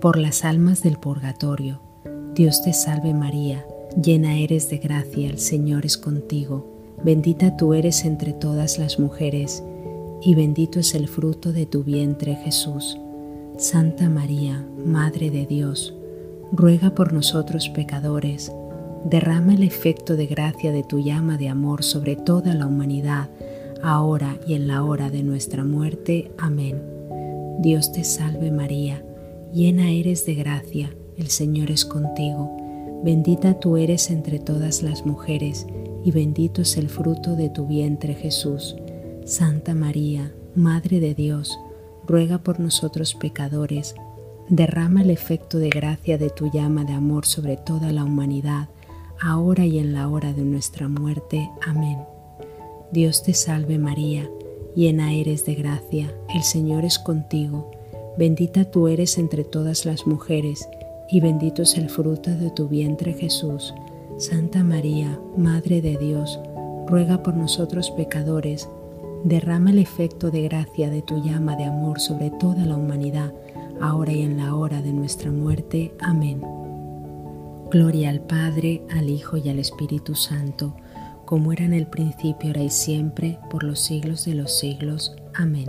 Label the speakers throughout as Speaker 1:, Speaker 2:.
Speaker 1: por las almas del purgatorio. Dios te salve María, llena eres de gracia, el Señor es contigo, bendita tú eres entre todas las mujeres, y bendito es el fruto de tu vientre Jesús. Santa María, Madre de Dios, ruega por nosotros pecadores, derrama el efecto de gracia de tu llama de amor sobre toda la humanidad, ahora y en la hora de nuestra muerte. Amén. Dios te salve María, llena eres de gracia, el Señor es contigo, bendita tú eres entre todas las mujeres, y bendito es el fruto de tu vientre Jesús. Santa María, Madre de Dios, ruega por nosotros pecadores, derrama el efecto de gracia de tu llama de amor sobre toda la humanidad, ahora y en la hora de nuestra muerte. Amén. Dios te salve María, llena eres de gracia, el Señor es contigo, Bendita tú eres entre todas las mujeres, y bendito es el fruto de tu vientre Jesús. Santa María, Madre de Dios, ruega por nosotros pecadores, derrama el efecto de gracia de tu llama de amor sobre toda la humanidad, ahora y en la hora de nuestra muerte. Amén. Gloria al Padre, al Hijo y al Espíritu Santo, como era en el principio, ahora y siempre, por los siglos de los siglos. Amén.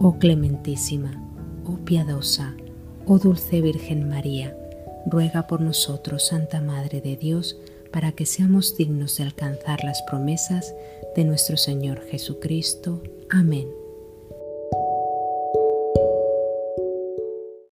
Speaker 1: Oh clementísima, oh piadosa, oh dulce Virgen María, ruega por nosotros, Santa Madre de Dios, para que seamos dignos de alcanzar las promesas de nuestro Señor Jesucristo. Amén.